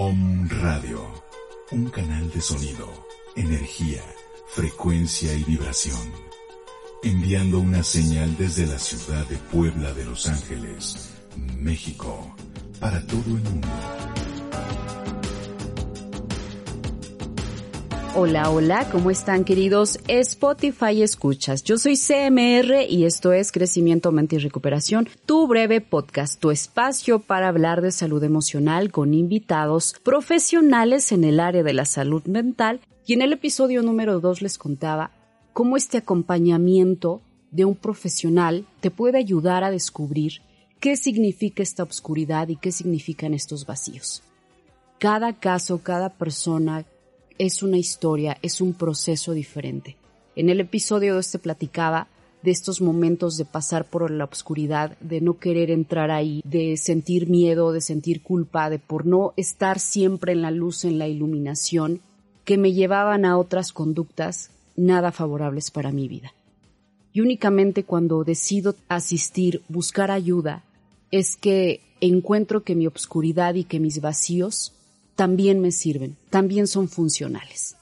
Om Radio, un canal de sonido, energía, frecuencia y vibración, enviando una señal desde la ciudad de Puebla de Los Ángeles, México, para todo el mundo. Hola, hola, ¿cómo están queridos Spotify escuchas? Yo soy CMR y esto es Crecimiento, Mente y Recuperación, tu breve podcast, tu espacio para hablar de salud emocional con invitados profesionales en el área de la salud mental. Y en el episodio número 2 les contaba cómo este acompañamiento de un profesional te puede ayudar a descubrir qué significa esta oscuridad y qué significan estos vacíos. Cada caso, cada persona, es una historia, es un proceso diferente. En el episodio de este platicaba de estos momentos de pasar por la oscuridad, de no querer entrar ahí, de sentir miedo, de sentir culpa, de por no estar siempre en la luz, en la iluminación, que me llevaban a otras conductas nada favorables para mi vida. Y únicamente cuando decido asistir, buscar ayuda, es que encuentro que mi obscuridad y que mis vacíos también me sirven, también son funcionales.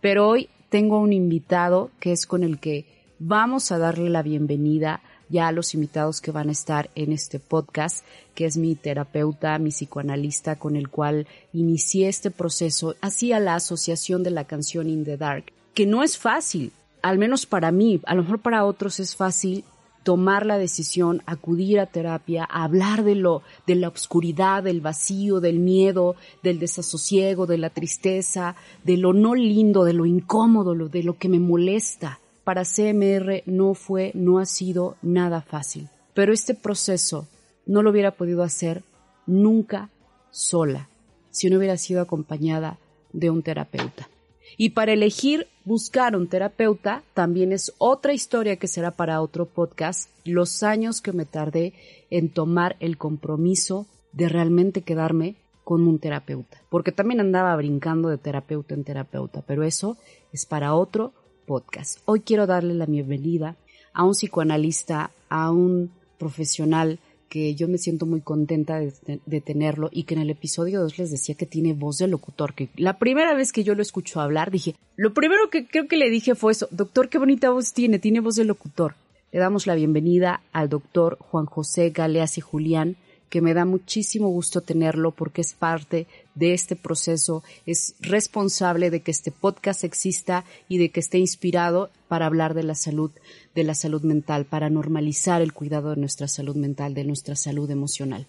Pero hoy tengo un invitado que es con el que vamos a darle la bienvenida ya a los invitados que van a estar en este podcast, que es mi terapeuta, mi psicoanalista con el cual inicié este proceso hacia la asociación de la canción In the Dark, que no es fácil, al menos para mí, a lo mejor para otros es fácil tomar la decisión, acudir a terapia, hablar de lo, de la oscuridad, del vacío, del miedo, del desasosiego, de la tristeza, de lo no lindo, de lo incómodo, de lo que me molesta. Para CMR no fue, no ha sido nada fácil. Pero este proceso no lo hubiera podido hacer nunca sola, si no hubiera sido acompañada de un terapeuta. Y para elegir buscar un terapeuta también es otra historia que será para otro podcast, los años que me tardé en tomar el compromiso de realmente quedarme con un terapeuta, porque también andaba brincando de terapeuta en terapeuta, pero eso es para otro podcast. Hoy quiero darle la bienvenida a un psicoanalista, a un profesional que yo me siento muy contenta de, tenerlo y que en el episodio 2 les decía que tiene voz de locutor, que la primera vez que yo lo escucho hablar dije, lo primero que creo que le dije fue eso, doctor, qué bonita voz tiene, tiene voz de locutor. Le damos la bienvenida al doctor Juan José Galeas y Julián, que me da muchísimo gusto tenerlo porque es parte de este proceso, es responsable de que este podcast exista y de que esté inspirado para hablar de la salud, de la salud mental, para normalizar el cuidado de nuestra salud mental, de nuestra salud emocional.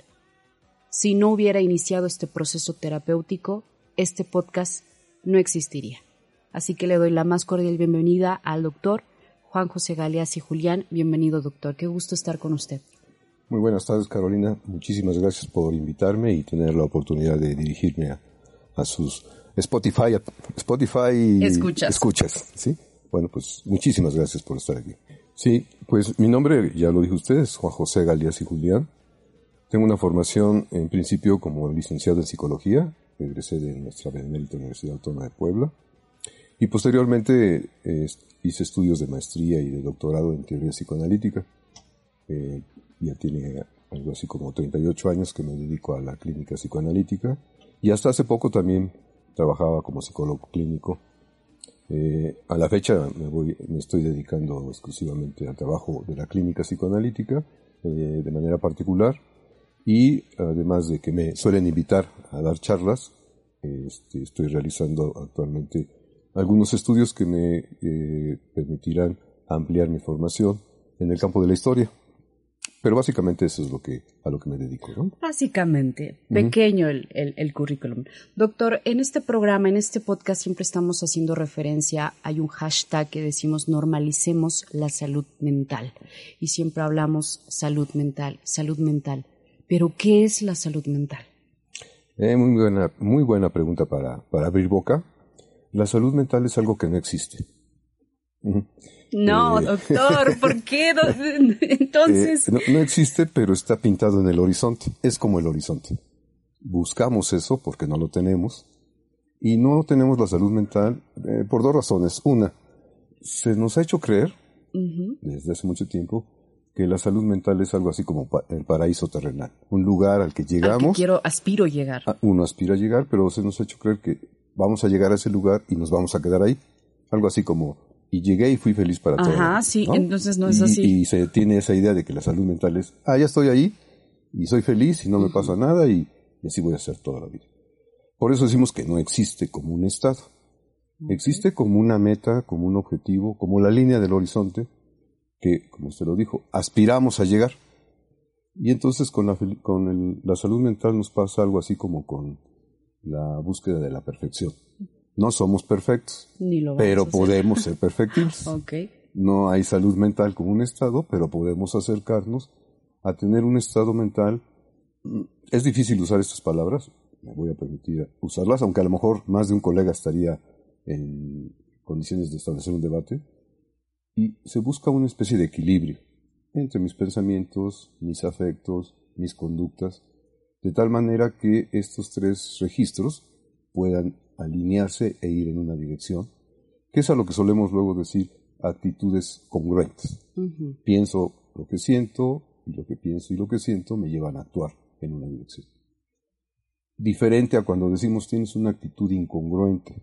Si no hubiera iniciado este proceso terapéutico, este podcast no existiría. Así que le doy la más cordial bienvenida al doctor Juan José Galeas y Julián. Bienvenido, doctor. Qué gusto estar con usted. Muy buenas tardes, Carolina. Muchísimas gracias por invitarme y tener la oportunidad de dirigirme a, sus Spotify, Spotify escuchas. escuchas, ¿sí? Bueno, pues muchísimas gracias por estar aquí. Sí, pues mi nombre, ya lo dijo usted, es Juan José Galias y Julián. Tengo una formación en principio como licenciado en psicología, egresé de nuestra Benemérita Universidad Autónoma de Puebla, y posteriormente eh, hice estudios de maestría y de doctorado en teoría psicoanalítica. Eh, ya tiene algo así como 38 años que me dedico a la clínica psicoanalítica y hasta hace poco también trabajaba como psicólogo clínico. Eh, a la fecha me, voy, me estoy dedicando exclusivamente al trabajo de la clínica psicoanalítica eh, de manera particular y además de que me suelen invitar a dar charlas, este, estoy realizando actualmente algunos estudios que me eh, permitirán ampliar mi formación en el campo de la historia. Pero básicamente eso es lo que, a lo que me dedico, ¿no? Básicamente, pequeño el, el, currículum. Doctor, en este programa, en este podcast siempre estamos haciendo referencia, hay un hashtag que decimos normalicemos la salud mental. Y siempre hablamos salud mental, salud mental. Pero, ¿qué es la salud mental? Eh, muy, buena, muy buena pregunta para, para abrir boca. La salud mental es algo que no existe. No, eh, doctor, ¿por qué? Entonces... Eh, no, no, existe, pero está pintado en el horizonte. Es como el horizonte. Buscamos eso porque no lo tenemos. Y no tenemos la salud mental eh, por dos razones. Una, se nos ha hecho creer, desde hace mucho tiempo, que la salud mental es algo así como el paraíso terrenal, un lugar al que llegamos. Al que quiero, aspiro llegar. Ah, uno aspira a llegar, pero se nos ha hecho creer que vamos a llegar a ese lugar y nos vamos a quedar ahí. Algo así como, y llegué y fui feliz para todo. Ajá, sí, entonces no es así. Y se tiene esa idea de que la salud mental es, ah, ya estoy ahí y soy feliz y no me pasa nada y, y así voy a hacer toda la vida. Por eso decimos que no existe como un estado. Existe como una meta, como un objetivo, como la línea del horizonte, que, como usted lo dijo, aspiramos a llegar. Y entonces con la, con el, la salud mental nos pasa algo así como con la búsqueda de la perfección. No somos perfectos, pero podemos ser perfectibles. No hay salud mental como un estado, pero podemos acercarnos a tener un estado mental. Es difícil usar estas palabras, me voy a permitir usarlas, aunque a lo mejor más de un colega estaría en condiciones de establecer un debate y se busca una especie de equilibrio entre mis pensamientos, mis afectos, mis conductas, de tal manera que estos tres registros puedan alinearse e ir en una dirección, que es a lo que solemos luego decir actitudes congruentes. Pienso lo que siento y lo que pienso y lo que siento me llevan a actuar en una dirección. Diferente a cuando decimos tienes una actitud incongruente,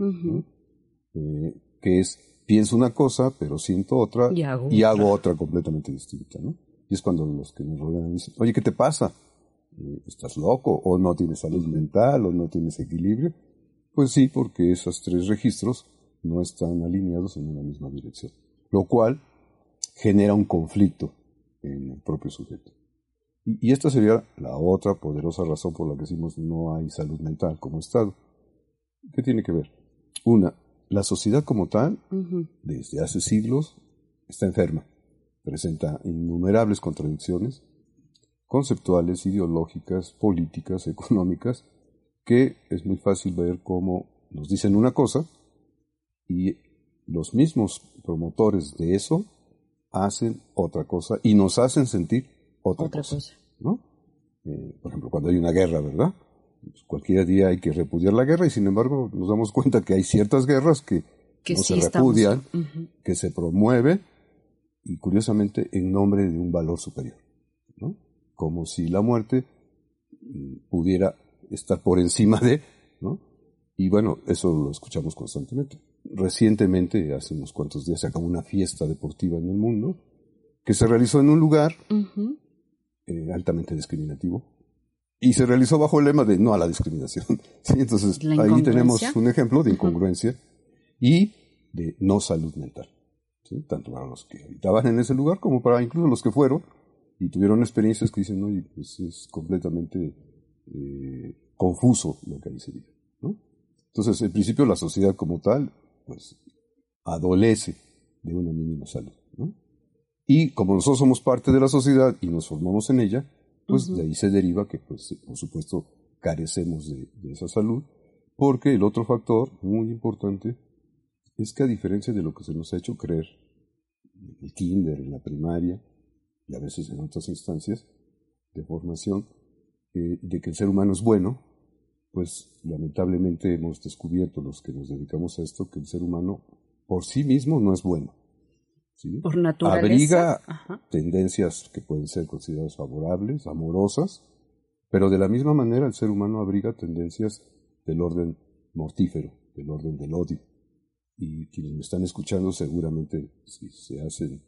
eh, que es pienso una cosa, pero siento otra y hago, otra. completamente distinta, ¿no? Y es cuando los que nos rodean dicen, oye, ¿qué te pasa? Eh, ¿Estás loco? ¿O no tienes salud mental? ¿O no tienes equilibrio? Pues sí, porque esos tres registros no están alineados en una misma dirección, lo cual genera un conflicto en el propio sujeto. Y, y esta sería la otra poderosa razón por la que decimos no hay salud mental como Estado. ¿Qué tiene que ver? Una, la sociedad como tal, desde hace siglos, está enferma. Presenta innumerables contradicciones conceptuales, ideológicas, políticas, económicas, que es muy fácil ver cómo nos dicen una cosa y los mismos promotores de eso hacen otra cosa y nos hacen sentir otra, cosa. ¿no? Eh, por ejemplo, cuando hay una guerra, ¿verdad? cualquier día hay que repudiar la guerra y sin embargo nos damos cuenta que hay ciertas guerras que, no se repudian, que se promueve y curiosamente en nombre de un valor superior, ¿no? Como si la muerte mm, pudiera estar por encima de, ¿no? Y bueno, eso lo escuchamos constantemente. Recientemente, hace unos cuantos días, se acabó una fiesta deportiva en el mundo que se realizó en un lugar eh, altamente discriminativo, y se realizó bajo el lema de no a la discriminación. ¿Sí? Entonces ahí tenemos un ejemplo de incongruencia y de no salud mental. ¿sí? Tanto para los que habitaban en ese lugar como para incluso los que fueron y tuvieron experiencias que dicen, oye, pues es completamente eh, confuso lo que ahí se dice. ¿no? Entonces, en principio, la sociedad como tal, pues, adolece de una mínima salud. ¿no? Y como nosotros somos parte de la sociedad y nos formamos en ella, pues de ahí se deriva que, pues, por supuesto, carecemos de, esa salud, porque el otro factor muy importante es que a diferencia de lo que se nos ha hecho creer en el kinder, en la primaria y a veces en otras instancias de formación, eh, de que el ser humano es bueno, pues lamentablemente hemos descubierto los que nos dedicamos a esto que el ser humano por sí mismo no es bueno. Por naturaleza. Abriga tendencias que pueden ser consideradas favorables, amorosas, pero de la misma manera el ser humano abriga tendencias del orden mortífero, del orden del odio. Y quienes me están escuchando seguramente, si se hacen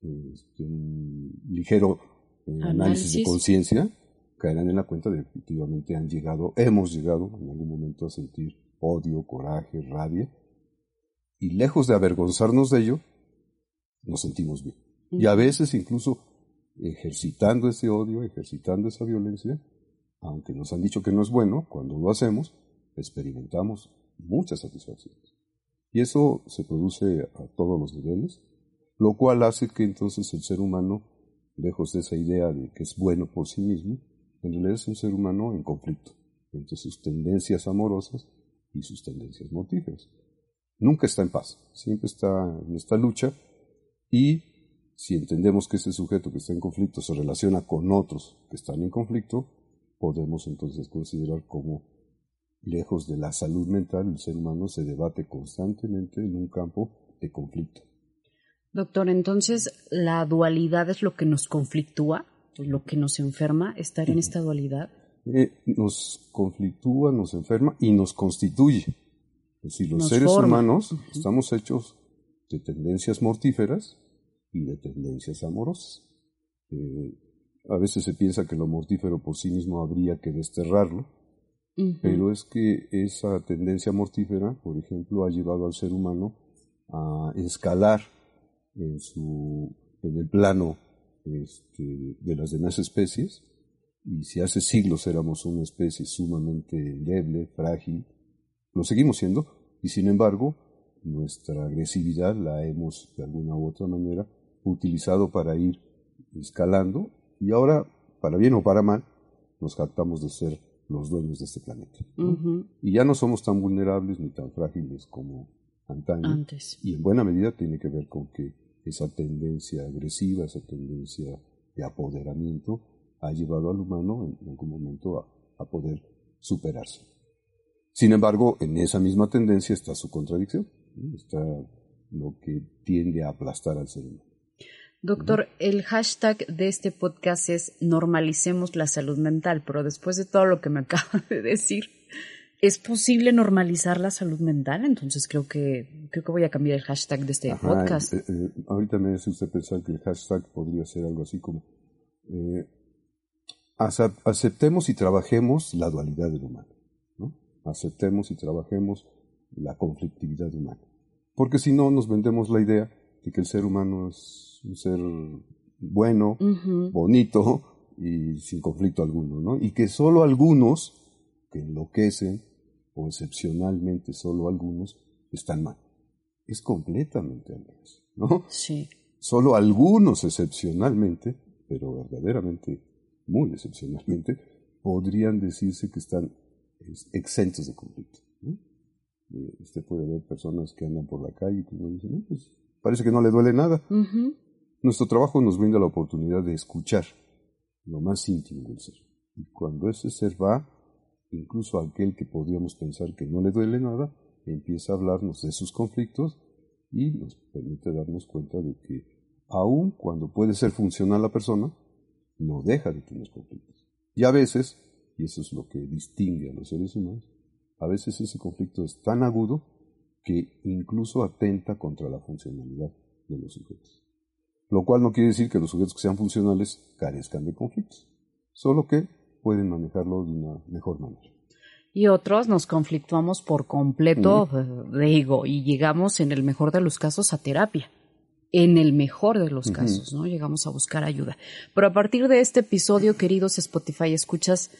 este, un ligero eh, análisis. de conciencia, caerán en la cuenta de que efectivamente han llegado, hemos llegado en algún momento a sentir odio, coraje, rabia, y lejos de avergonzarnos de ello, nos sentimos bien. Y a veces incluso ejercitando ese odio, ejercitando esa violencia, aunque nos han dicho que no es bueno, cuando lo hacemos, experimentamos muchas satisfacciones. Y eso se produce a todos los niveles, lo cual hace que entonces el ser humano, lejos de esa idea de que es bueno por sí mismo, en realidad es un ser humano en conflicto, entre sus tendencias amorosas y sus tendencias mortíferas. Nunca está en paz, siempre está en esta lucha y si entendemos que ese sujeto que está en conflicto se relaciona con otros que están en conflicto, podemos entonces considerar como lejos de la salud mental el ser humano se debate constantemente en un campo de conflicto. Doctor, entonces la dualidad es lo que nos conflictúa, lo que nos enferma, estar en esta dualidad. Eh, nos conflictúa, nos enferma y nos constituye. Es decir, los seres humanos estamos hechos de tendencias mortíferas y de tendencias amorosas. Eh, a veces se piensa que lo mortífero por sí mismo habría que desterrarlo, pero es que esa tendencia mortífera, por ejemplo, ha llevado al ser humano a escalar en, su, en el plano este, de las demás especies, y si hace siglos éramos una especie sumamente endeble, frágil, lo seguimos siendo, y sin embargo, nuestra agresividad la hemos de alguna u otra manera utilizado para ir escalando, y ahora, para bien o para mal, nos jactamos de ser los dueños de este planeta. Y ya no somos tan vulnerables ni tan frágiles como antaño. Antes. Y en buena medida tiene que ver con que esa tendencia agresiva, esa tendencia de apoderamiento, ha llevado al humano en algún momento a, poder superarse. Sin embargo, en esa misma tendencia está su contradicción, está lo que tiende a aplastar al ser humano. Doctor, el hashtag de este podcast es normalicemos la salud mental, pero después de todo lo que me acaba de decir, ¿Es posible normalizar la salud mental? Entonces creo que creo que voy a cambiar el hashtag de este podcast. Eh, eh, ahorita me hace usted pensar que el hashtag podría ser algo así como eh, aceptemos y trabajemos la dualidad del humano. ¿no? Aceptemos y trabajemos la conflictividad humana. Porque si no, nos vendemos la idea de que el ser humano es un ser bueno, bonito y sin conflicto alguno, ¿no? Y que solo algunos que enloquecen o excepcionalmente solo algunos están mal. Es completamente al revés, ¿no? Sí. Solo algunos excepcionalmente, pero verdaderamente muy excepcionalmente, podrían decirse que están exentos de conflicto. Eh, usted puede ver personas que andan por la calle y que uno dice, pues parece que no le duele nada. Nuestro trabajo nos brinda la oportunidad de escuchar lo más íntimo del ser. Y cuando ese ser va incluso aquel que podríamos pensar que no le duele nada, empieza a hablarnos de sus conflictos y nos permite darnos cuenta de que aun cuando puede ser funcional la persona, no deja de tener conflictos. Y a veces, y eso es lo que distingue a los seres humanos, a veces ese conflicto es tan agudo que incluso atenta contra la funcionalidad de los sujetos. Lo cual no quiere decir que los sujetos que sean funcionales carezcan de conflictos, solo que pueden manejarlo de una mejor manera. Y otros nos conflictuamos por completo, digo, y llegamos en el mejor de los casos a terapia. En el mejor de los casos, ¿no? Llegamos a buscar ayuda. Pero a partir de este episodio, queridos Spotify, escuchas,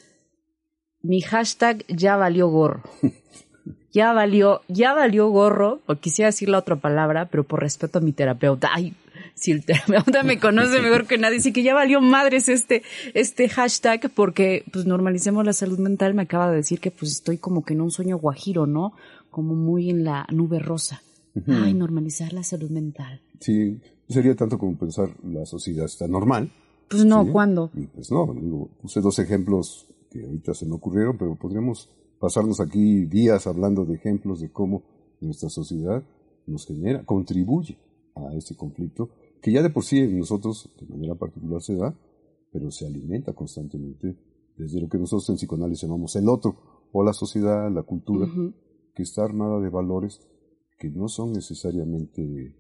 mi hashtag ya valió gorro. ya valió, ya valió gorro, o quisiera decir la otra palabra, pero por respeto a mi terapeuta. Ay, si el terapeuta me conoce mejor que nadie, sí que ya valió madres este, este hashtag porque pues normalicemos la salud mental, me acaba de decir que pues estoy como que en un sueño guajiro, ¿no? Como muy en la nube rosa. Ay, normalizar la salud mental. Sí, sería tanto como pensar la sociedad está normal. Pues no, ¿cuándo? pues no, digo, puse dos ejemplos que ahorita se me ocurrieron, pero podríamos pasarnos aquí días hablando de ejemplos de cómo nuestra sociedad nos genera, contribuye a este conflicto que ya de por sí en nosotros de manera particular se da, pero se alimenta constantemente desde lo que nosotros en psicoanálisis llamamos el otro, o la sociedad, la cultura, que está armada de valores que no son necesariamente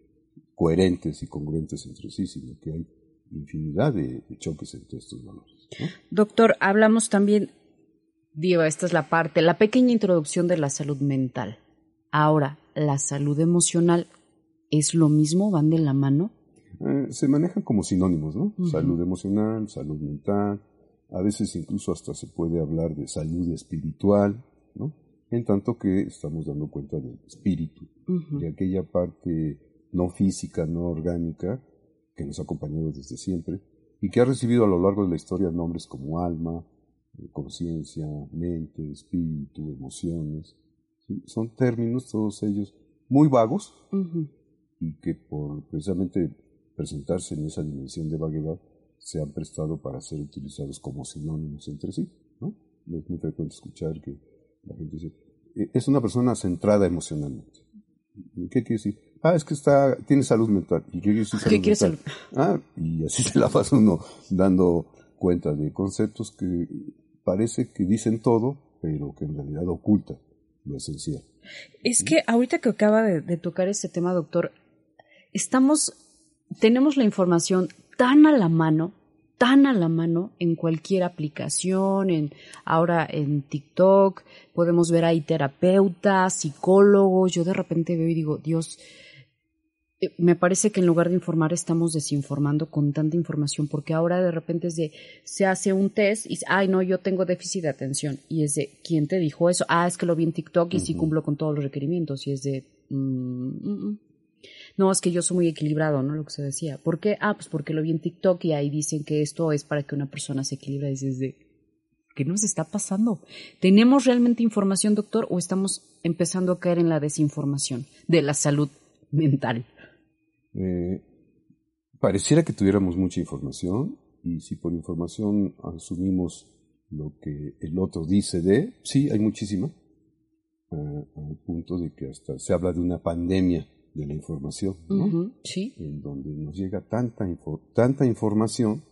coherentes y congruentes entre sí, sino que hay infinidad de, choques entre estos valores. Doctor, hablamos también, digo, esta es la parte, la pequeña introducción de la salud mental. Ahora, la salud emocional es lo mismo, van de la mano. Eh, se manejan como sinónimos, ¿no? Salud emocional, salud mental, a veces incluso hasta se puede hablar de salud espiritual, ¿no? En tanto que estamos dando cuenta del espíritu, de aquella parte no física, no orgánica, que nos ha acompañado desde siempre y que ha recibido a lo largo de la historia nombres como alma, conciencia, mente, espíritu, emociones. Son términos, todos ellos, muy vagos y que por precisamente presentarse en esa dimensión de vaguedad se han prestado para ser utilizados como sinónimos entre sí. ¿no? Es muy frecuente escuchar que la gente dice, e, es una persona centrada emocionalmente. ¿Qué quiere decir? Ah, es que está, tiene salud mental. ¿Y qué quiere decir salud mental? Ah, y así se la pasa uno dando cuenta de conceptos que parece que dicen todo, pero que en realidad ocultan lo esencial. Es que ahorita que acaba de, de tocar ese tema, doctor, estamos, tenemos la información tan a la mano, tan a la mano en cualquier aplicación, en, ahora en TikTok, podemos ver ahí terapeutas, psicólogos, yo de repente veo y digo, Dios, eh, me parece que en lugar de informar estamos desinformando con tanta información porque ahora de repente es de se hace un test y ay no yo tengo déficit de atención y es de quién te dijo eso ah es que lo vi en TikTok y sí cumplo con todos los requerimientos y es de mm, mm, mm". No es que yo soy muy equilibrado no lo que se decía ¿por qué? ah pues porque lo vi en TikTok y ahí dicen que esto es para que una persona se equilibre y es de ¿qué nos está pasando? ¿tenemos realmente información doctor o estamos empezando a caer en la desinformación de la salud mental? Eh, pareciera que tuviéramos mucha información y si por información asumimos lo que el otro dice de, sí, hay muchísima, eh, al punto de que hasta se habla de una pandemia de la información, ¿no? sí. En donde nos llega tanta, tanta información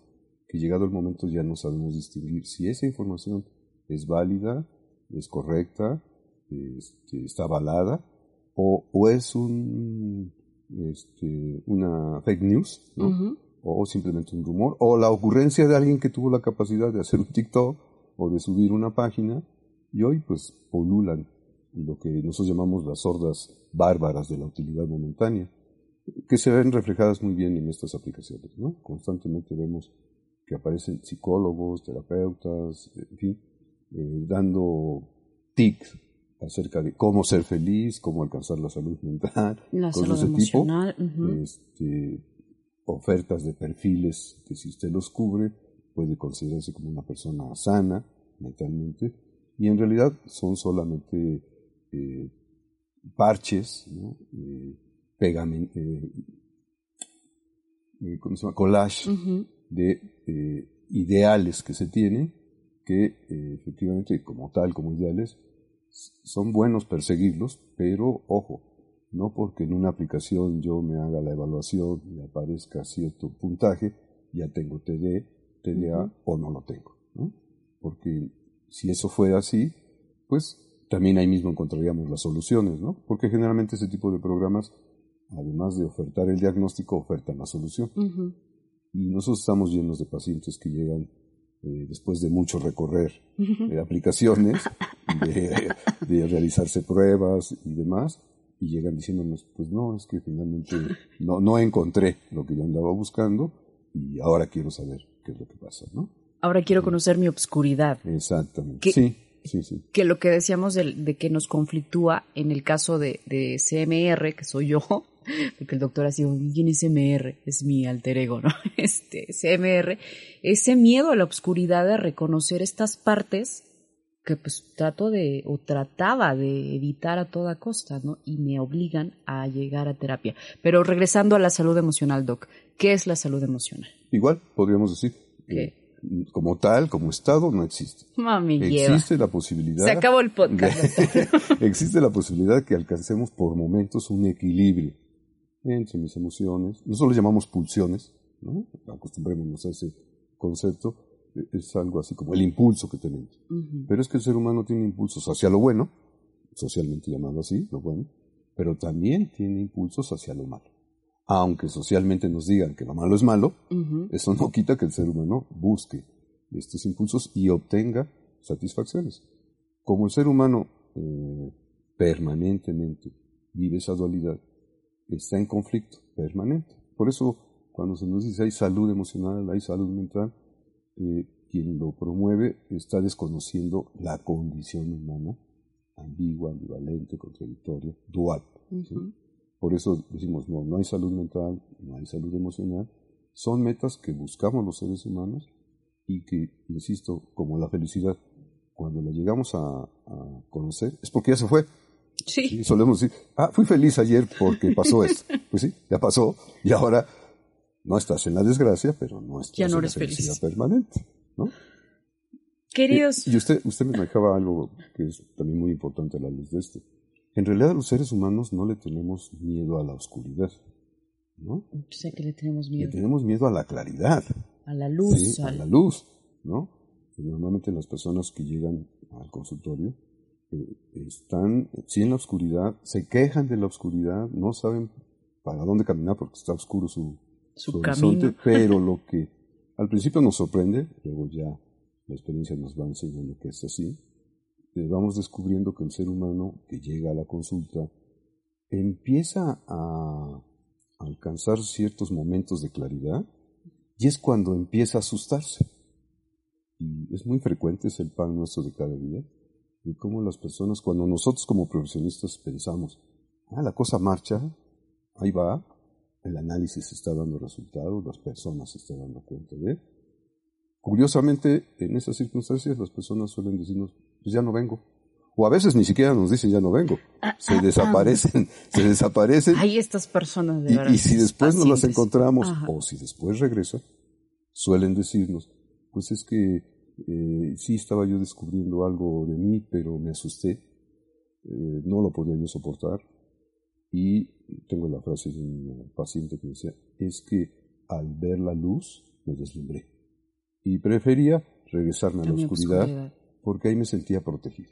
que llegado el momento ya no sabemos distinguir si esa información es válida, es correcta, este, está avalada, o, o es un este, una fake news, o simplemente un rumor, o la ocurrencia de alguien que tuvo la capacidad de hacer un TikTok o de subir una página, y hoy pues polulan lo que nosotros llamamos las sordas bárbaras de la utilidad momentánea, que se ven reflejadas muy bien en estas aplicaciones. ¿no? Constantemente vemos que aparecen psicólogos, terapeutas, en fin, eh, dando tics acerca de cómo ser feliz, cómo alcanzar la salud mental, la salud de tipo, este, ofertas de perfiles que si usted los cubre puede considerarse como una persona sana mentalmente y en realidad son solamente eh, parches, ¿no? eh, eh, eh ¿cómo se llama? collage de ideales que se tienen que efectivamente como tal, como ideales, son buenos perseguirlos, pero ojo, no porque en una aplicación yo me haga la evaluación y aparezca cierto puntaje, ya tengo TD, TDA o no lo tengo. ¿no? Porque si eso fuera así, pues también ahí mismo encontraríamos las soluciones, ¿no? Porque generalmente ese tipo de programas, además de ofertar el diagnóstico, ofertan la solución. Y nosotros estamos llenos de pacientes que llegan eh, después de mucho recorrer de aplicaciones, de, realizarse pruebas y demás, y llegan diciéndonos, pues no, es que finalmente no, no encontré lo que yo andaba buscando y ahora quiero saber qué es lo que pasa, ¿no? Ahora quiero conocer mi obscuridad. Exactamente. sí, sí, sí. Que lo que decíamos de, que nos conflictúa en el caso de, de CMR, que soy yo, porque el doctor ha sido, ¿quién es CMR? Es mi alter ego, ¿no? Este, CMR, ese miedo a la oscuridad de reconocer estas partes que pues trato de, o trataba de evitar a toda costa, ¿no? Y me obligan a llegar a terapia. Pero regresando a la salud emocional, Doc, ¿qué es la salud emocional? Igual, podríamos decir. ¿Qué? Como tal, como Estado, no existe. Mami, existe la posibilidad. Se acabó el podcast. existe la posibilidad que alcancemos por momentos un equilibrio entre mis emociones. Nosotros llamamos pulsiones, ¿no? Acostumbrémonos a ese concepto. Es algo así como el impulso que tenemos. Pero es que el ser humano tiene impulsos hacia lo bueno, socialmente llamado así, lo bueno, pero también tiene impulsos hacia lo malo aunque socialmente nos digan que lo malo es malo, eso no quita que el ser humano busque estos impulsos y obtenga satisfacciones. Como el ser humano eh, permanentemente vive esa dualidad, está en conflicto permanente. Por eso, cuando se nos dice hay salud emocional, hay salud mental, eh, quien lo promueve está desconociendo la condición humana ambigua, ambivalente, contradictoria, dual. Por eso decimos, no, no hay salud mental, no hay salud emocional. Son metas que buscamos los seres humanos y que, insisto, como la felicidad, cuando la llegamos a, conocer, es porque ya se fue. Sí. Y solemos decir, ah, fui feliz ayer porque pasó esto. pues sí, ya pasó y ahora no estás en la desgracia, pero no estás ya no en la felicidad permanente. ¿no? Queridos. Y, usted, usted me manejaba algo que es también muy importante a la luz de esto. En realidad los seres humanos no le tenemos miedo a la oscuridad. ¿no? Sé que le tenemos miedo. Le tenemos miedo a la claridad. A la luz. a la luz, ¿no? normalmente las personas que llegan al consultorio eh, están, sí en la oscuridad, se quejan de la oscuridad, no saben para dónde caminar porque está oscuro su, su, horizonte, pero lo que al principio nos sorprende, luego ya la experiencia nos va enseñando que es así, vamos descubriendo que el ser humano que llega a la consulta empieza a alcanzar ciertos momentos de claridad y es cuando empieza a asustarse. Y es muy frecuente, es el pan nuestro de cada día, y cómo las personas, cuando nosotros como profesionistas pensamos, ah, la cosa marcha, ahí va, el análisis está dando resultados, las personas se están dando cuenta de. Curiosamente, en esas circunstancias las personas suelen decirnos, pues ya no vengo. O a veces ni siquiera nos dicen ya no vengo. Ah, se ah, ah. desaparecen, se desaparecen. Hay estas personas de y, verdad. Y si después nos las encontramos, o si después regresa, suelen decirnos, pues es que eh, sí estaba yo descubriendo algo de mí, pero me asusté, eh, no lo podía yo soportar. Y tengo la frase de un paciente que decía, es que al ver la luz me deslumbré. Y prefería regresarme a la oscuridad, porque ahí me sentía protegido.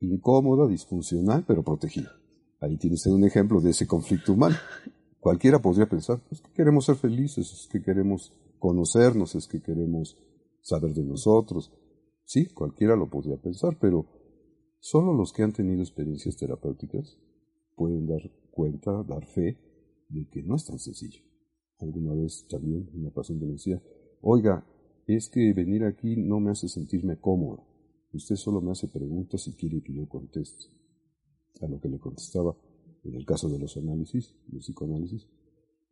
Incómoda, disfuncional, pero protegida. Ahí tiene usted un ejemplo de ese conflicto humano. Cualquiera podría pensar, es que queremos ser felices, es que queremos conocernos, es que queremos saber de nosotros. Sí, cualquiera lo podría pensar, pero solo los que han tenido experiencias terapéuticas pueden dar cuenta, dar fe de que no es tan sencillo. Alguna vez también una paciente me decía, oiga, es que venir aquí no me hace sentirme cómodo. Usted solo me hace preguntas y quiere que yo conteste. A lo que le contestaba, en el caso de los análisis, del psicoanálisis,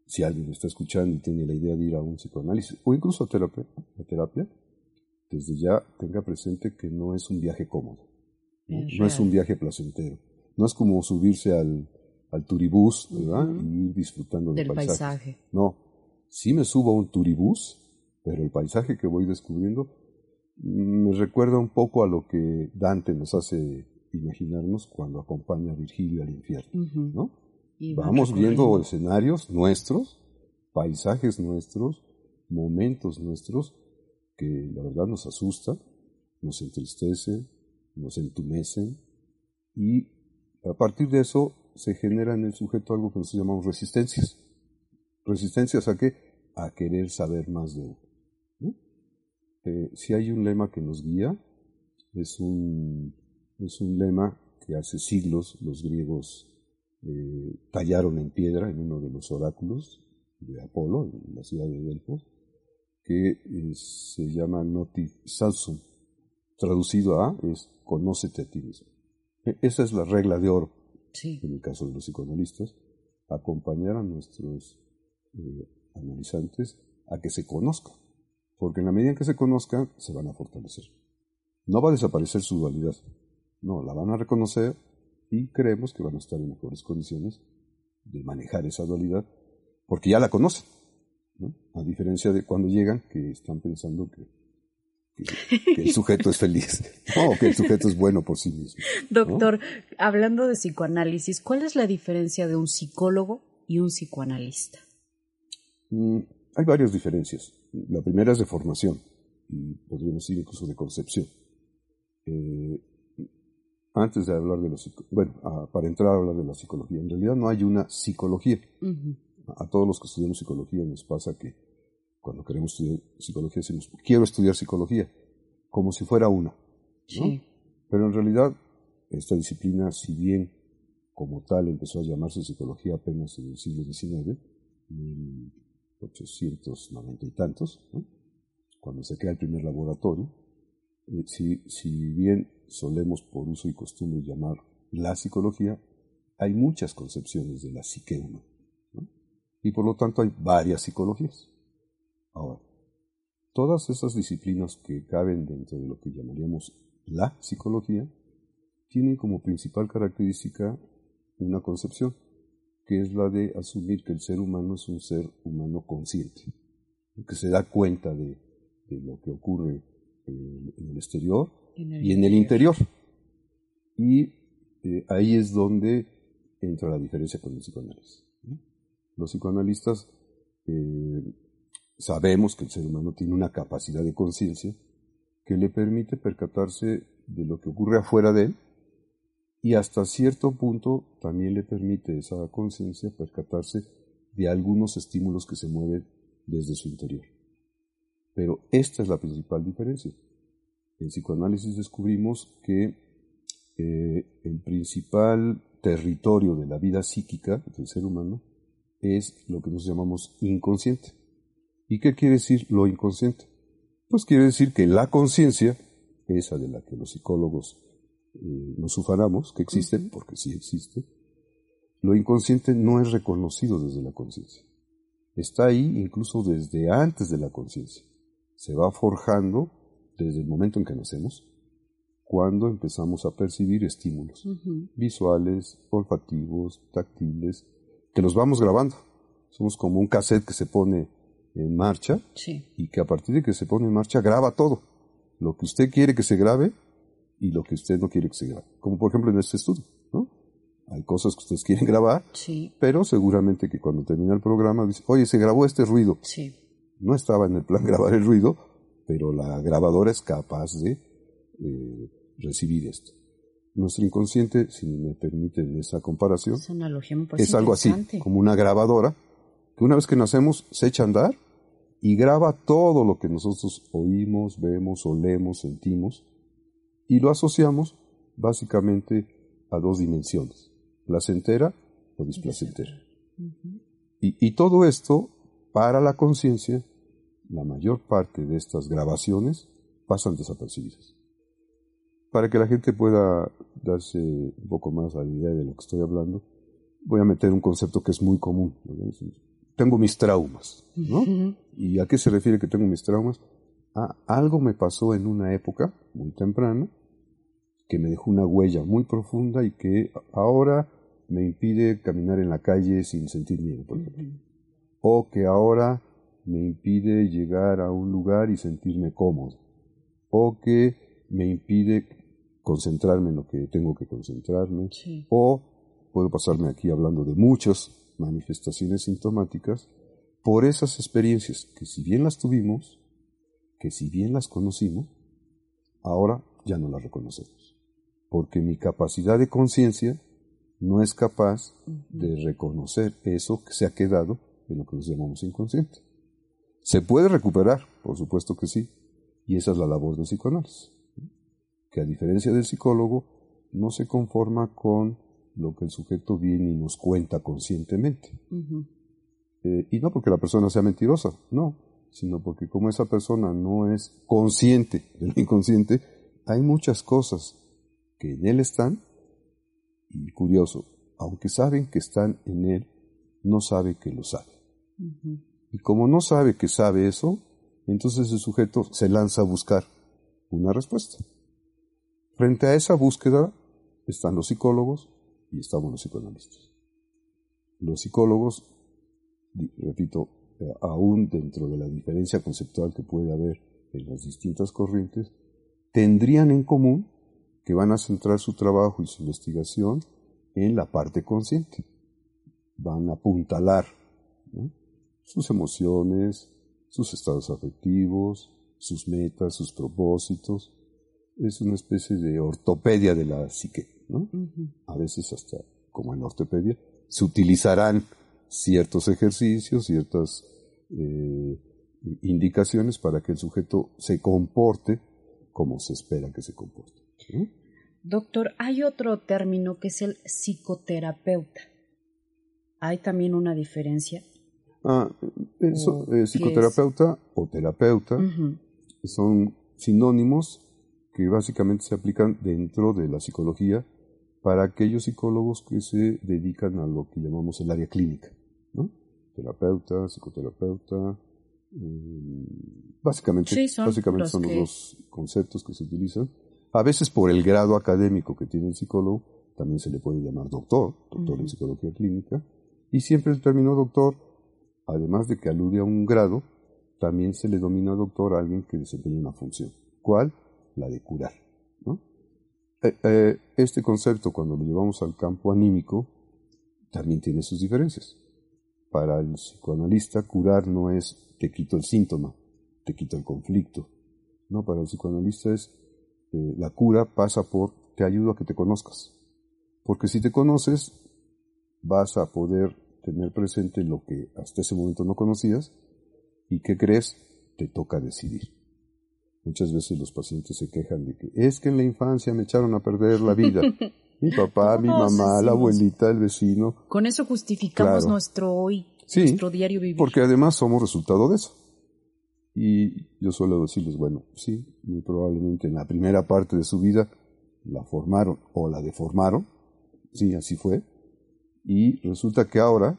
si alguien está escuchando y tiene la idea de ir a un psicoanálisis o incluso a terapia, a terapia desde ya tenga presente que no es un viaje cómodo, no, es un viaje placentero, no es como subirse al, al turibús ¿verdad? y ir disfrutando del, paisaje. No, sí me subo a un turibús, pero el paisaje que voy descubriendo me recuerda un poco a lo que Dante nos hace imaginarnos cuando acompaña a Virgilio al infierno, ¿no? Vamos viendo escenarios nuestros, paisajes nuestros, momentos nuestros que la verdad nos asustan, nos entristecen, nos entumecen y a partir de eso se genera en el sujeto algo que nosotros llamamos resistencias. ¿Resistencias a qué? A querer saber más de uno. Eh, si hay un lema que nos guía, es un, es un lema que hace siglos los griegos eh, tallaron en piedra en uno de los oráculos de Apolo, en la ciudad de Delfos, que eh, se llama Noti Salsum. Traducido a es conócete a ti mismo. E, esa es la regla de oro, en el caso de los psicoanalistas, acompañar a nuestros eh, analizantes a que se conozcan, porque en la medida en que se conozcan, se van a fortalecer. No va a desaparecer su dualidad, no, la van a reconocer y creemos que van a estar en mejores condiciones de manejar esa dualidad porque ya la conocen, ¿no? a diferencia de cuando llegan que están pensando que, el sujeto es feliz o que el sujeto es bueno por sí mismo. Doctor, hablando de psicoanálisis, ¿cuál es la diferencia de un psicólogo y un psicoanalista? Mm, hay varias diferencias. La primera es de formación y podríamos decir incluso de concepción. Eh, antes de hablar de la bueno, para entrar a hablar de la psicología, en realidad no hay una psicología. A todos los que estudiamos psicología nos pasa que cuando queremos estudiar psicología decimos, quiero estudiar psicología, como si fuera una. Pero en realidad esta disciplina, si bien como tal empezó a llamarse psicología apenas en el siglo XIX, en 1890 y tantos, cuando se crea el primer laboratorio, eh, si, si bien solemos por uso y costumbre llamar la psicología, hay muchas concepciones de la psique Y por lo tanto hay varias psicologías. Ahora, todas esas disciplinas que caben dentro de lo que llamaríamos la psicología tienen como principal característica una concepción, que es la de asumir que el ser humano es un ser humano consciente, que se da cuenta de, lo que ocurre en, el exterior y en el interior. Y eh, ahí es donde entra la diferencia con el psicoanálisis. Los psicoanalistas eh, sabemos que el ser humano tiene una capacidad de conciencia que le permite percatarse de lo que ocurre afuera de él y hasta cierto punto también le permite esa conciencia percatarse de algunos estímulos que se mueven desde su interior. Pero esta es la principal diferencia. En psicoanálisis descubrimos que eh, el principal territorio de la vida psíquica del ser humano es lo que nos llamamos inconsciente. ¿Y qué quiere decir lo inconsciente? Pues quiere decir que la conciencia, esa de la que los psicólogos eh, nos ufanamos, que existe, porque sí existe, lo inconsciente no es reconocido desde la conciencia. Está ahí incluso desde antes de la conciencia. Se va forjando desde el momento en que nacemos, cuando empezamos a percibir estímulos visuales, olfativos, táctiles, que los vamos grabando. Somos como un cassette que se pone en marcha y que a partir de que se pone en marcha graba todo. Lo que usted quiere que se grabe y lo que usted no quiere que se grabe. Como por ejemplo en este estudio, ¿no? Hay cosas que ustedes quieren grabar, pero seguramente que cuando termina el programa dice, oye, se grabó este ruido. No estaba en el plan grabar el ruido, pero la grabadora es capaz de eh, recibir esto. Nuestro inconsciente, si me permiten esa comparación, es, algo así, como una grabadora, que una vez que nacemos se echa a andar y graba todo lo que nosotros oímos, vemos, olemos, sentimos, y lo asociamos básicamente a dos dimensiones, placentera o displacentera. y, todo esto, para la conciencia, la mayor parte de estas grabaciones pasan desapercibidas. Para que la gente pueda darse un poco más a la idea de lo que estoy hablando, voy a meter un concepto que es muy común. Tengo mis traumas, ¿no? ¿Y a qué se refiere que tengo mis traumas? A algo me pasó en una época muy temprana que me dejó una huella muy profunda y que ahora me impide caminar en la calle sin sentir miedo, por ejemplo. O que ahora me impide llegar a un lugar y sentirme cómodo. O que me impide concentrarme en lo que tengo que concentrarme. O puedo pasarme aquí hablando de muchas manifestaciones sintomáticas por esas experiencias que si bien las tuvimos, que si bien las conocimos, ahora ya no las reconocemos porque mi capacidad de conciencia no es capaz de reconocer eso que se ha quedado en lo que nos llamamos inconsciente. ¿Se puede recuperar? Por supuesto que sí. Y esa es la labor del psicoanálisis. Que a diferencia del psicólogo, no se conforma con lo que el sujeto viene y nos cuenta conscientemente. Eh, y no porque la persona sea mentirosa, no, sino porque como esa persona no es consciente del inconsciente, hay muchas cosas que en Él están, y curioso, aunque saben que están en Él, no sabe que lo sabe. Y como no sabe que sabe eso, entonces el sujeto se lanza a buscar una respuesta. Frente a esa búsqueda están los psicólogos y estamos los psicoanalistas. Los psicólogos, repito, eh, aún dentro de la diferencia conceptual que puede haber en las distintas corrientes, tendrían en común que van a centrar su trabajo y su investigación en la parte consciente. Van a apuntalar sus emociones, sus estados afectivos, sus metas, sus propósitos. Es una especie de ortopedia de la psique. A veces hasta, como en la ortopedia, se utilizarán ciertos ejercicios, ciertas eh, indicaciones para que el sujeto se comporte como se espera que se comporte. Doctor, hay otro término que es el psicoterapeuta. ¿Hay también una diferencia? Ah, eso, eh, psicoterapeuta o terapeuta son sinónimos que básicamente se aplican dentro de la psicología para aquellos psicólogos que se dedican a lo que llamamos el área clínica. ¿no? Terapeuta, psicoterapeuta, Eh, básicamente, Sí, son básicamente los son que- los dos conceptos que se utilizan. A veces por el grado académico que tiene el psicólogo, también se le puede llamar doctor, doctor en psicología clínica. Y siempre el término doctor, además de que alude a un grado, también se le domina doctor a alguien que desempeña una función. ¿Cuál? La de curar. ¿no? Eh, eh, este concepto, cuando lo llevamos al campo anímico, también tiene sus diferencias. Para el psicoanalista, curar no es te quito el síntoma, te quito el conflicto. No, para el psicoanalista es eh, la cura pasa por te ayudo a que te conozcas. Porque si te conoces, vas a poder tener presente lo que hasta ese momento no conocías y que crees te toca decidir. Muchas veces los pacientes se quejan de que es que en la infancia me echaron a perder la vida. Mi papá, mi mamá, la abuelita, el vecino. Con eso justificamos Claro. nuestro hoy, Sí, nuestro diario vivir. Porque además somos resultado de eso. Y yo suelo decirles, bueno, sí, muy probablemente en la primera parte de su vida la formaron o la deformaron, sí, así fue, y resulta que ahora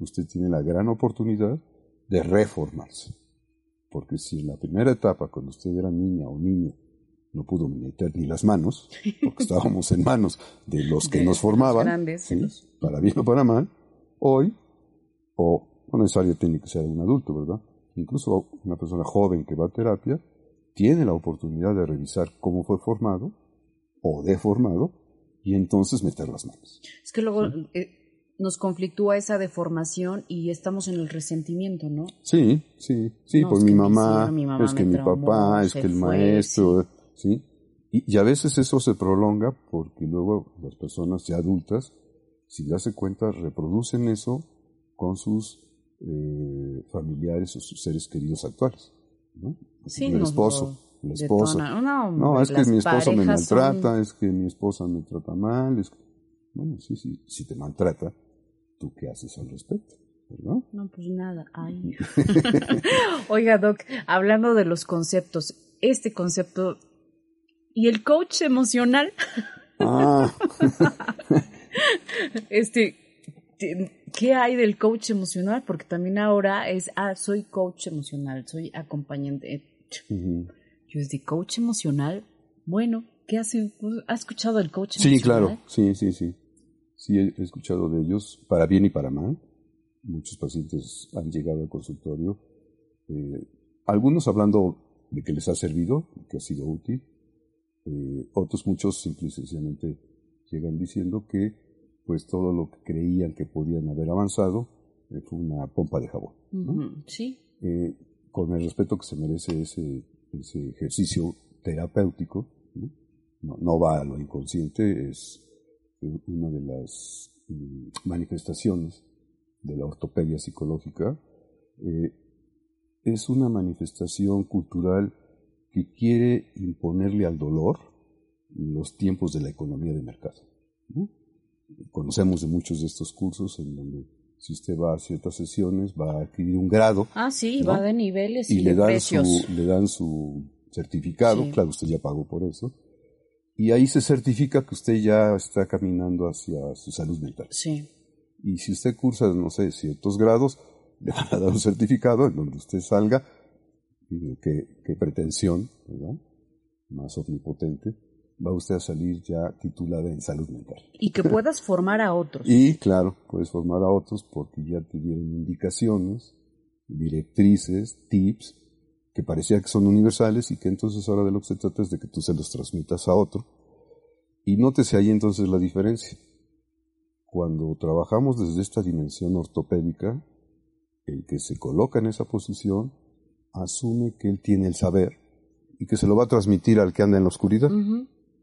usted tiene la gran oportunidad de reformarse. Porque si en la primera etapa, cuando usted era niña o niño, no pudo meter ni las manos, porque estábamos en manos de los que De nos formaban, grandes, ¿sí? para bien o para mal, hoy, o no necesariamente tiene que ser un adulto, ¿verdad? Incluso una persona joven que va a terapia tiene la oportunidad de revisar cómo fue formado o deformado y entonces meter las manos. Es que luego eh, nos conflictúa esa deformación y estamos en el resentimiento, ¿no? Sí, sí, sí, No, por es mi mamá, hicieron, mi mamá es que mi traumó, papá, es que el fue, maestro, sí. Y, y a veces eso se prolonga porque luego las personas ya adultas, si ya se cuenta, reproducen eso con sus eh, familiares o sus seres queridos actuales. ¿no? Sí, el esposo, la esposa. No, es que mi esposo me son- maltrata, es que mi esposa me trata mal. Es que... Bueno, sí, sí, si te maltrata, ¿tú qué haces al respecto? ¿Verdad? No, pues nada. Ay. Oiga, Doc, hablando de los conceptos, este concepto y el coach emocional, Ah, este, te- ¿qué hay del coach emocional? Porque también ahora es, ah, soy coach emocional, soy acompañante. ujú. Yo es de coach emocional. Bueno, ¿qué hace? ¿Has escuchado el coach Sí, emocional? claro, sí, sí, sí. Sí, he he escuchado de ellos, para bien y para mal. Muchos pacientes han llegado al consultorio, eh, algunos hablando de que les ha servido, que ha sido útil, eh, otros muchos simple y sencillamente llegan diciendo que pues todo lo que creían que podían haber avanzado eh, fue una pompa de jabón. Sí. eh, con el respeto que se merece ese, ese ejercicio terapéutico, ¿no? No, no va a lo inconsciente, es eh, una de las mm, manifestaciones de la ortopedia psicológica, eh, es una manifestación cultural que quiere imponerle al dolor los tiempos de la economía de mercado. ¿no? Conocemos de muchos de estos cursos en donde si usted va a ciertas sesiones va a adquirir un grado Ah, sí, ¿no? va de niveles y, y le dan precios. su le dan su certificado, Sí. claro, usted ya pagó por eso. Y ahí se certifica que usted ya está caminando hacia su salud mental. Sí. Y si usted cursa, no sé, ciertos grados, le van a dar un certificado en donde usted salga, qué, qué pretensión, ¿verdad? Más omnipotente, va usted a salir ya titulada en salud mental. Y que puedas formar a otros. Y claro, puedes formar a otros porque ya te dieron indicaciones, directrices, tips, que parecía que son universales y que entonces ahora de lo que se trata es de que tú se los transmitas a otro. Y nótese ahí entonces la diferencia. Cuando trabajamos desde esta dimensión ortopédica, el que se coloca en esa posición asume que él tiene el saber y que se lo va a transmitir al que anda en la oscuridad.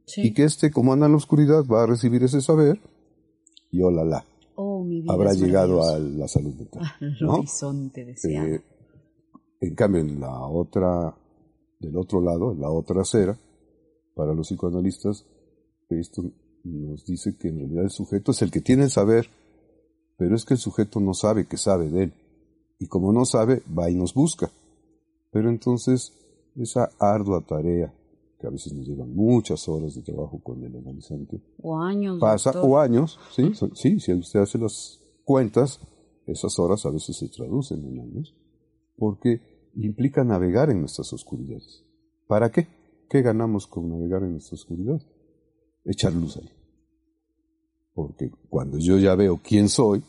Sí. Y que este, como anda en la oscuridad, va a recibir ese saber y olala, Oh, mi vida habrá llegado a la salud mental. Al ¿no? horizonte deseado. Eh, en cambio, en la otra, del otro lado, en la otra acera, para los psicoanalistas, esto nos dice que en realidad el sujeto es el que tiene el saber, pero es que el sujeto no sabe que sabe de él. Y como no sabe, va y nos busca. Pero entonces, esa ardua tarea, que a veces nos llevan muchas horas de trabajo con el analizante, o años. pasa, doctor. o años, ¿sí? Sí, si usted hace las cuentas, esas horas a veces se traducen en años, porque implica navegar en nuestras oscuridades. ¿Para qué? ¿Qué ganamos con navegar en nuestra oscuridad? Echar luz ahí. Porque cuando yo ya veo quién soy,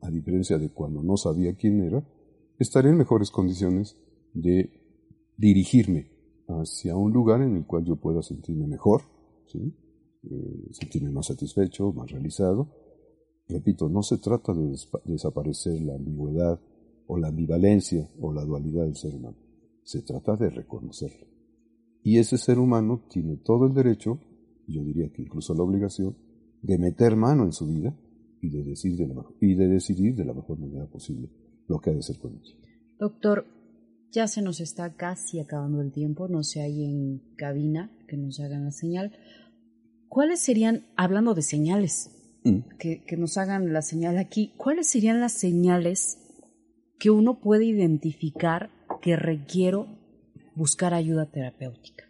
a diferencia de cuando no sabía quién era, estaré en mejores condiciones de dirigirme hacia un lugar en el cual yo pueda sentirme mejor, ¿sí? Eh, sentirme más satisfecho, más realizado. Repito, no se trata de desaparecer la ambigüedad o la ambivalencia o la dualidad del ser humano. Se trata de reconocerlo. Y ese ser humano tiene todo el derecho, yo diría que incluso la obligación, de meter mano en su vida y de, y de decidir de la mejor manera posible lo que ha de ser con ella. Doctor, ya se nos está casi acabando el tiempo, no sé ahí en cabina que nos hagan la señal. ¿Cuáles serían, hablando de señales, mm. que, que nos hagan la señal aquí, cuáles serían las señales que uno puede identificar que requiero buscar ayuda terapéutica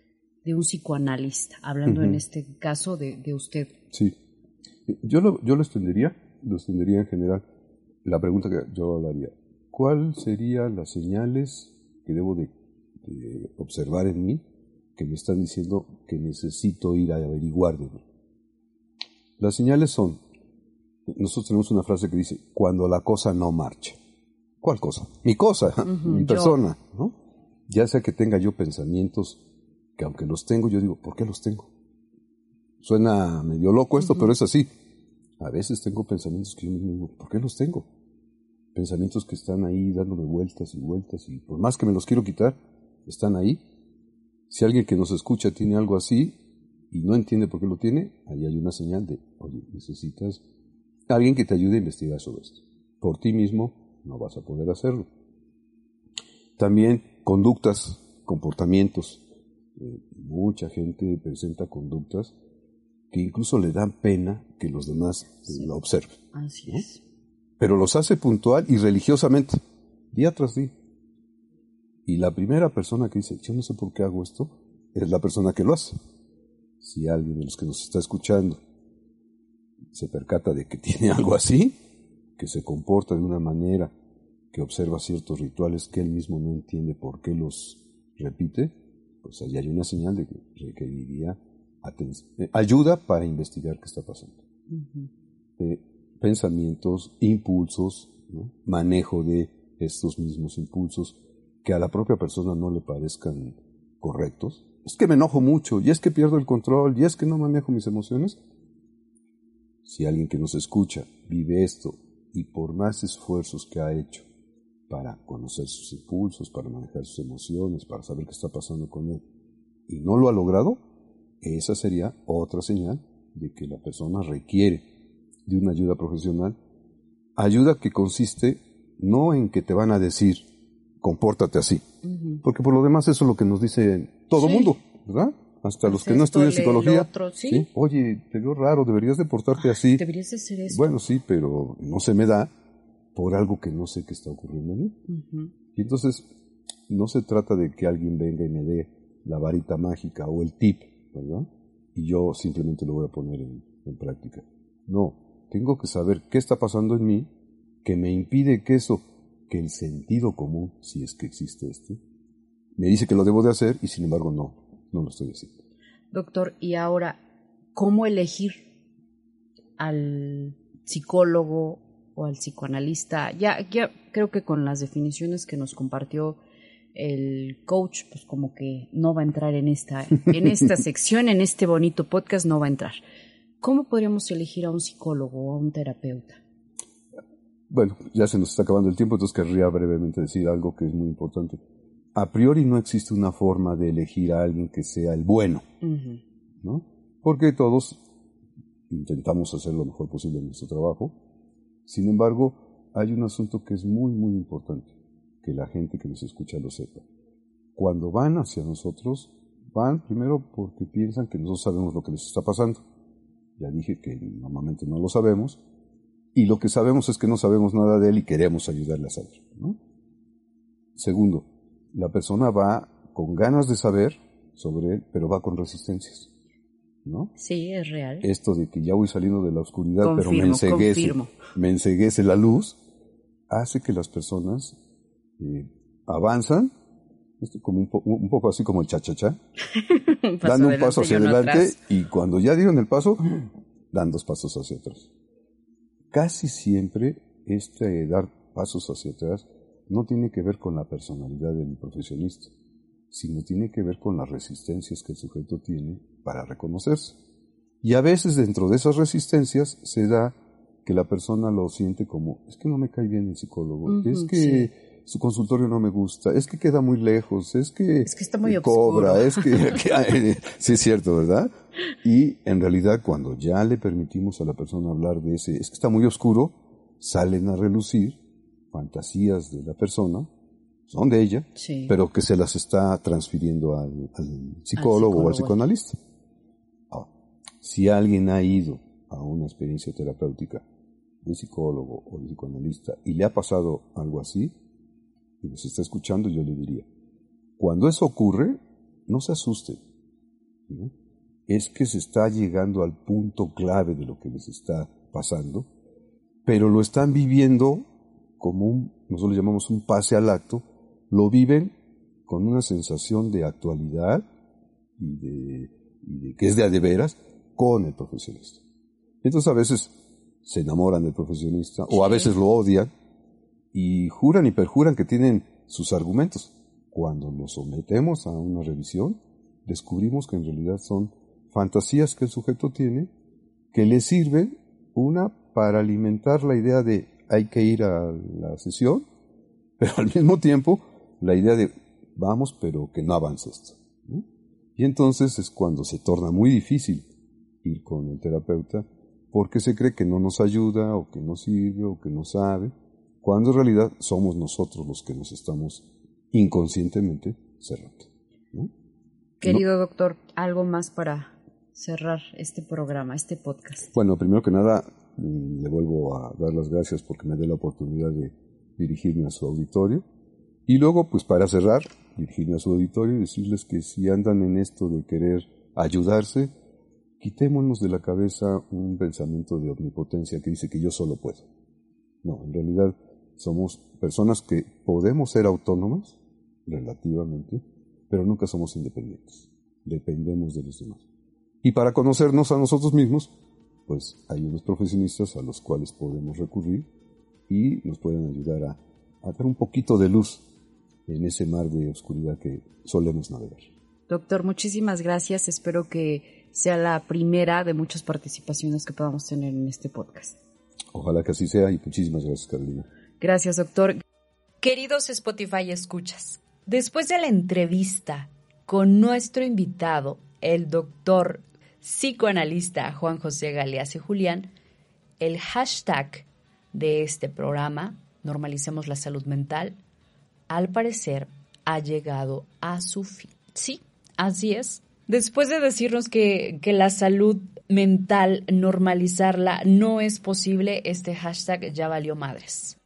de un psicoanalista, hablando en este caso de, de, usted? Sí, yo lo, yo lo extendería, lo extendería en general. La pregunta que yo hablaría, ¿cuáles serían las señales que debo de, observar en mí que me están diciendo que necesito ir a averiguar de mí? Las señales son, nosotros tenemos una frase que dice, cuando la cosa no marcha. ¿Cuál cosa? Mi cosa, mi persona, ¿no? Ya sea que tenga yo pensamientos que aunque los tengo, yo digo, ¿por qué los tengo? Suena medio loco esto, pero es así. A veces tengo pensamientos que yo me digo, ¿por qué los tengo? Pensamientos que están ahí dándome vueltas y vueltas y por más que me los quiero quitar, están ahí. Si alguien que nos escucha tiene algo así y no entiende por qué lo tiene, ahí hay una señal de, oye, necesitas alguien que te ayude a investigar sobre esto. Por ti mismo no vas a poder hacerlo. También conductas, comportamientos. Eh, mucha gente presenta conductas que incluso le dan pena que los demás lo observen. Así es. Pero los hace puntual y religiosamente, día tras día. Y la primera persona que dice, yo no sé por qué hago esto, es la persona que lo hace. Si alguien de los que nos está escuchando se percata de que tiene algo así, que se comporta de una manera, que observa ciertos rituales que él mismo no entiende por qué los repite, pues ahí hay una señal de que requeriría eh, ayuda para investigar qué está pasando. Eh, pensamientos, impulsos, manejo de estos mismos impulsos que a la propia persona no le parezcan correctos. Es que me enojo mucho, y es que pierdo el control, y es que no manejo mis emociones. Si alguien que nos escucha vive esto y por más esfuerzos que ha hecho para conocer sus impulsos, para manejar sus emociones, para saber qué está pasando con él, y no lo ha logrado, esa sería otra señal de que la persona requiere de una ayuda profesional. Ayuda que consiste no en que te van a decir, compórtate así, porque por lo demás eso es lo que nos dice todo el mundo, ¿verdad? Hasta los que no estudian psicología. ¿sí? Oye, te veo raro, deberías de portarte así. Deberías de hacer eso. Bueno, sí, pero no se me da por algo que no sé qué está ocurriendo en mí. Y entonces, no se trata de que alguien venga y me dé la varita mágica o el tip ¿verdad? Y yo simplemente lo voy a poner en, práctica. No, tengo que saber qué está pasando en mí que me impide que eso, que el sentido común, si es que existe este, me dice que lo debo de hacer y sin embargo no, no lo estoy haciendo. Doctor, y ahora, ¿cómo elegir al psicólogo o al psicoanalista? Ya, ya creo que con las definiciones que nos compartió el coach pues como que no va a entrar en esta, en esta sección, en este bonito podcast no va a entrar. ¿Cómo podríamos elegir a un psicólogo o a un terapeuta? Bueno, ya se nos está acabando el tiempo, entonces querría brevemente decir algo que es muy importante. A priori no existe una forma de elegir a alguien que sea el bueno, ¿no? Porque todos intentamos hacer lo mejor posible en nuestro trabajo. Sin embargo, hay un asunto que es muy, muy importante que la gente que nos escucha lo sepa. Cuando van hacia nosotros, van primero porque piensan que nosotros sabemos lo que les está pasando. Ya dije que normalmente no lo sabemos. Y lo que sabemos es que no sabemos nada de él y queremos ayudarle a saber. Segundo, la persona va con ganas de saber sobre él, pero va con resistencias. ¿no? Sí, es real. Esto de que ya voy saliendo de la oscuridad, pero me enseguece, me enseguece la luz, hace que las personas avanzan, como un, poco así como el cha-cha-cha, dando un paso hacia adelante y cuando ya dieron el paso, dan dos pasos hacia atrás. Casi siempre este dar pasos hacia atrás no tiene que ver con la personalidad del profesionista, sino tiene que ver con las resistencias que el sujeto tiene para reconocerse. Y a veces dentro de esas resistencias se da que la persona lo siente como, es que no me cae bien el psicólogo, es que su consultorio no me gusta, es que queda muy lejos, es que, es que está muy cobra, es que, sí es cierto, ¿verdad? Y en realidad cuando ya le permitimos a la persona hablar de ese, es que está muy oscuro, salen a relucir fantasías de la persona, son de ella, pero que se las está transfiriendo al, psicólogo, o al psicoanalista. si alguien ha ido a una experiencia terapéutica de psicólogo o de psicoanalista y le ha pasado algo así, y nos está escuchando, yo le diría, cuando eso ocurre, no se asuste. Es que se está llegando al punto clave de lo que les está pasando, pero lo están viviendo como un, nosotros llamamos un pase al acto, lo viven con una sensación de actualidad y de, que es de a de veras con el profesionista. Entonces a veces se enamoran del profesionista o a veces lo odian y juran y perjuran que tienen sus argumentos. Cuando los sometemos a una revisión, descubrimos que en realidad son fantasías que el sujeto tiene que le sirven, una, para alimentar la idea de hay que ir a la sesión, pero al mismo tiempo la idea de vamos, pero que no avance esto. Y entonces es cuando se torna muy difícil ir con el terapeuta porque se cree que no nos ayuda o que no sirve o que no sabe, cuando en realidad somos nosotros los que nos estamos inconscientemente cerrando. Querido doctor, algo más para cerrar este programa, este podcast. Bueno, primero que nada, mm, le vuelvo a dar las gracias porque me dé la oportunidad de dirigirme a su auditorio. Y luego, pues para cerrar, dirigirme a su auditorio y decirles que si andan en esto de querer ayudarse, quitémonos de la cabeza un pensamiento de omnipotencia que dice que yo solo puedo. No, en realidad somos personas que podemos ser autónomas, relativamente, pero nunca somos independientes. Dependemos de los demás. Y para conocernos a nosotros mismos, pues hay unos profesionistas a los cuales podemos recurrir y nos pueden ayudar a, a dar un poquito de luz en ese mar de oscuridad que solemos navegar. Doctor, muchísimas gracias. Espero que sea la primera de muchas participaciones que podamos tener en este podcast. Ojalá que así sea y muchísimas gracias, Carolina. Gracias, doctor. Queridos Spotify escuchas, después de la entrevista con nuestro invitado, el doctor psicoanalista Juan José Galeas y Julián, el hashtag de este programa, Normalicemos la Salud Mental, al parecer ha llegado a su fin. Sí, así es. Después de decirnos que, la salud mental, normalizarla, no es posible, este hashtag ya valió madres.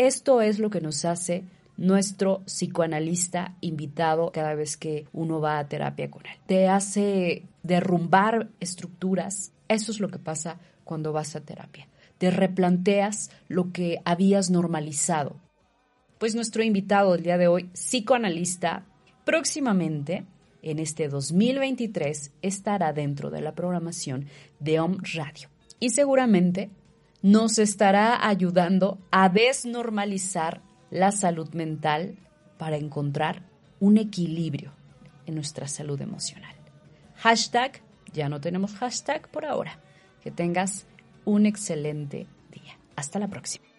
Esto es lo que nos hace nuestro psicoanalista invitado cada vez que uno va a terapia con él. Te hace derrumbar estructuras. Eso es lo que pasa cuando vas a terapia. Te replanteas lo que habías normalizado. Pues nuestro invitado del día de hoy, psicoanalista, próximamente en este 2023 estará dentro de la programación de OM Radio. Y seguramente nos estará ayudando a desnormalizar la salud mental para encontrar un equilibrio en nuestra salud emocional. Hashtag, ya no tenemos hashtag por ahora. Que tengas un excelente día. Hasta la próxima.